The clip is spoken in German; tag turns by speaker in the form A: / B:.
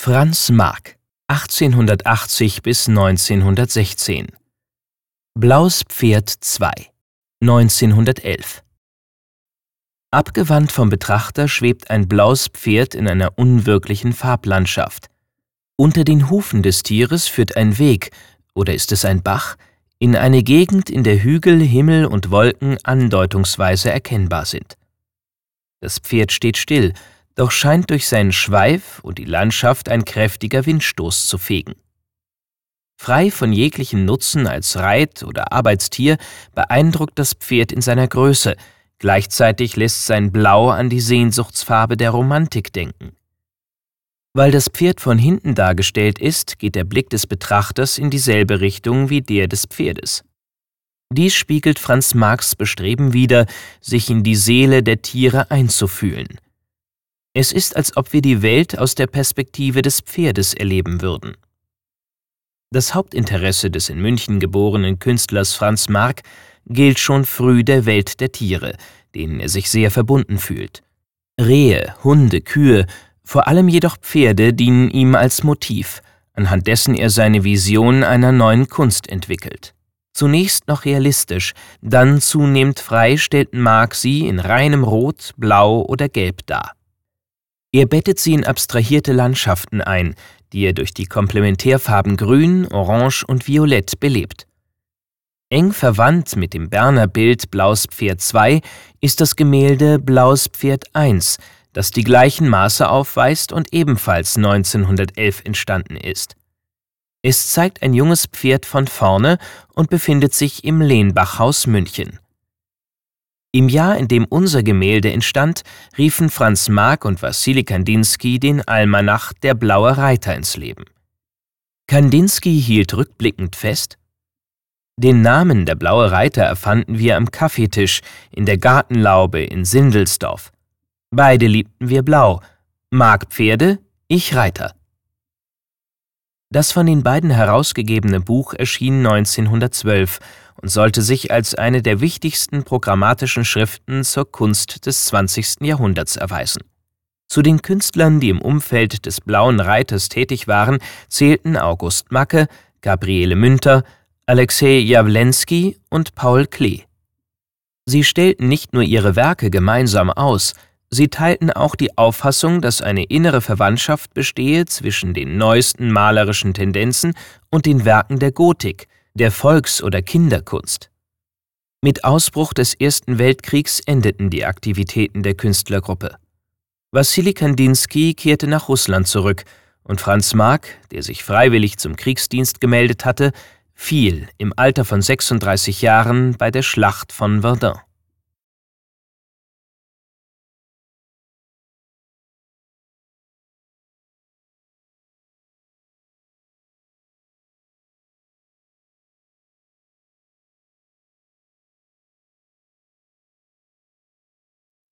A: Franz Marc 1880 bis 1916 Blaues Pferd 2 1911 Abgewandt vom Betrachter schwebt ein blaues Pferd in einer unwirklichen Farblandschaft. Unter den Hufen des Tieres führt ein Weg, oder ist es ein Bach, in eine Gegend, in der Hügel, Himmel und Wolken andeutungsweise erkennbar sind. Das Pferd steht still, doch scheint durch seinen Schweif und die Landschaft ein kräftiger Windstoß zu fegen. Frei von jeglichem Nutzen als Reit- oder Arbeitstier beeindruckt das Pferd in seiner Größe, gleichzeitig lässt sein Blau an die Sehnsuchtsfarbe der Romantik denken. Weil das Pferd von hinten dargestellt ist, geht der Blick des Betrachters in dieselbe Richtung wie der des Pferdes. Dies spiegelt Franz Marx Bestreben wider, sich in die Seele der Tiere einzufühlen. Es ist, als ob wir die Welt aus der Perspektive des Pferdes erleben würden. Das Hauptinteresse des in München geborenen Künstlers Franz Marc gilt schon früh der Welt der Tiere, denen er sich sehr verbunden fühlt. Rehe, Hunde, Kühe, vor allem jedoch Pferde dienen ihm als Motiv, anhand dessen er seine Vision einer neuen Kunst entwickelt. Zunächst noch realistisch, dann zunehmend frei stellt Marc sie in reinem Rot, Blau oder Gelb dar. Er bettet sie in abstrahierte Landschaften ein, die er durch die Komplementärfarben Grün, Orange und Violett belebt. Eng verwandt mit dem Berner Bild Blaues Pferd II ist das Gemälde Blaues Pferd I, das die gleichen Maße aufweist und ebenfalls 1911 entstanden ist. Es zeigt ein junges Pferd von vorne und befindet sich im Lehnbachhaus München. Im Jahr, in dem unser Gemälde entstand, riefen Franz Marc und Wassili Kandinsky den Almanach Der blaue Reiter ins Leben. Kandinsky hielt rückblickend fest, den Namen Der blaue Reiter erfanden wir am Kaffeetisch in der Gartenlaube in Sindelsdorf. Beide liebten wir blau, Marc Pferde, ich Reiter. Das von den beiden herausgegebene Buch erschien 1912 und sollte sich als eine der wichtigsten programmatischen Schriften zur Kunst des 20. Jahrhunderts erweisen. Zu den Künstlern, die im Umfeld des Blauen Reiters tätig waren, zählten August Macke, Gabriele Münter, Alexei Jawlensky und Paul Klee. Sie stellten nicht nur ihre Werke gemeinsam aus, sie teilten auch die Auffassung, dass eine innere Verwandtschaft bestehe zwischen den neuesten malerischen Tendenzen und den Werken der Gotik, der Volks- oder Kinderkunst. Mit Ausbruch des Ersten Weltkriegs endeten die Aktivitäten der Künstlergruppe. Wassili Kandinsky kehrte nach Russland zurück und Franz Marc, der sich freiwillig zum Kriegsdienst gemeldet hatte, fiel im Alter von 36 Jahren bei der Schlacht von Verdun.